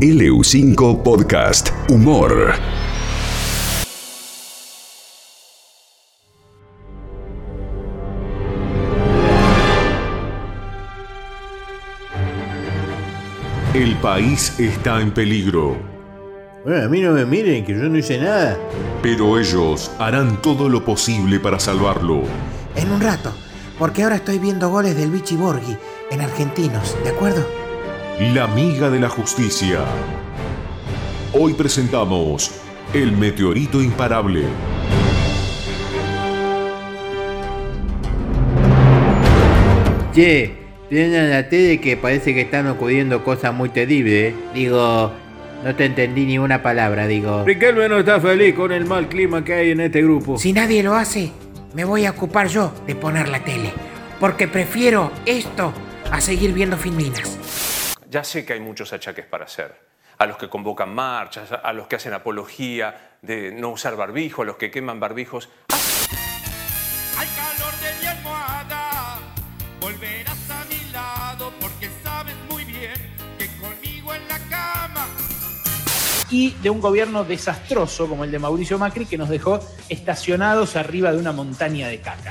LU5 Podcast Humor. El país está en peligro, Bueno, a mí no me miren, que yo no hice nada. pero ellos harán todo lo posible para salvarlo. En un rato, porque ahora estoy viendo goles del Vichy Borghi en Argentinos, ¿de acuerdo? La amiga de la justicia. Hoy presentamos El meteorito imparable. Che, tienen la tele que parece que están ocurriendo cosas muy terribles. ¿eh? Digo, no te entendí ni una palabra, digo. Riquelme no está feliz con el mal clima que hay en este grupo. Si nadie lo hace, me voy a ocupar yo de poner la tele, porque prefiero esto a seguir viendo filminas. Ya sé que hay muchos achaques para hacer. A los que convocan marchas, a los que hacen apología de no usar barbijo, a los que queman barbijos. Al calor de mi almohada volverás a mi lado porque sabes muy bien que conmigo en la cama y de un gobierno desastroso como el de Mauricio Macri que nos dejó estacionados arriba de una montaña de caca.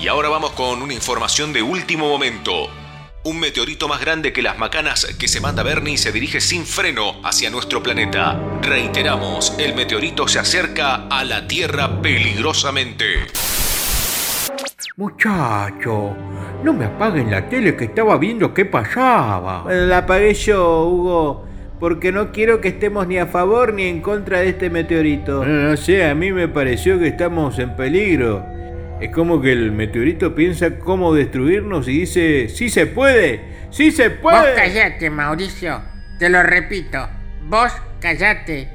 Y ahora vamos con una información de último momento. Un meteorito más grande que las macanas que se manda Bernie se dirige sin freno hacia nuestro planeta. Reiteramos, el meteorito se acerca a la Tierra peligrosamente. Muchacho, no me apaguen la tele que estaba viendo qué pasaba. Bueno, la apagué yo, Hugo, porque no quiero que estemos ni a favor ni en contra de este meteorito. No, no sé, a mí me pareció que estamos en peligro. Es como que el meteorito piensa cómo destruirnos y dice, sí se puede, sí se Vos puede. callate, Mauricio. Te lo repito. Vos callate,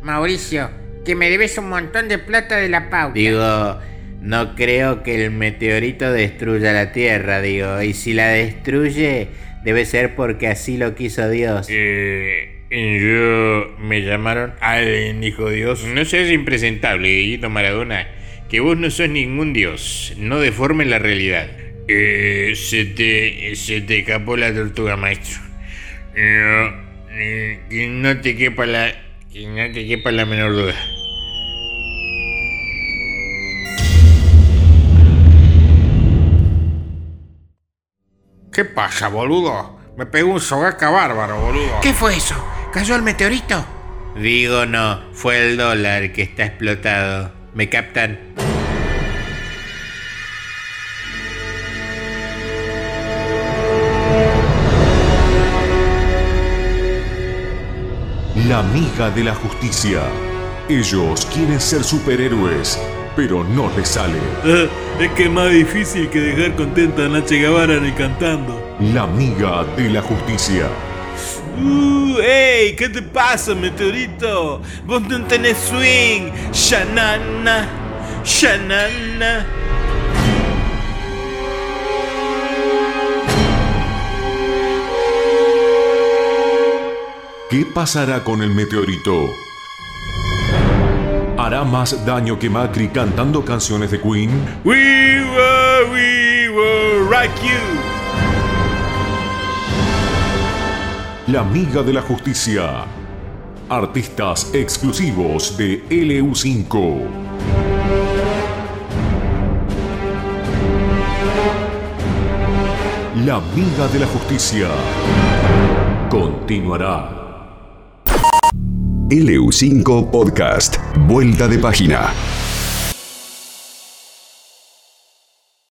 Mauricio, que me debes un montón de plata de la pauta. Digo, no creo que el meteorito destruya la Tierra, digo, y si la destruye, debe ser porque así lo quiso Dios. Eh, yo me llamaron Allen, dijo Dios. No seas impresentable, Dieguito Maradona, que vos no sos ningún dios, no deformes la realidad. Eh, se te, se te escapó la tortuga, maestro. No, eh, que no te quepa la, que no te quepa la menor duda. ¿Qué pasa, boludo? Me pegó un sogaca bárbaro, boludo. ¿Qué fue eso? ¿Cayó el meteorito? Digo no, fue el dólar que está explotado. ¿Me captan? La amiga de la justicia. Ellos quieren ser superhéroes, pero no les sale. Eh, es que es más difícil que dejar contenta a Nache Guevara ni cantando. La amiga de la justicia. Uh, ¡Ey! ¿Qué te pasa, meteorito? Vos no tenés swing. Shanana. Shanana. ¿Qué pasará con el meteorito? ¿Hará más daño que Macri cantando canciones de Queen? We will, we will rock you. La amiga de la justicia. Artistas exclusivos de LU5. La amiga de la justicia. Continuará. LU5 Podcast. Vuelta de página.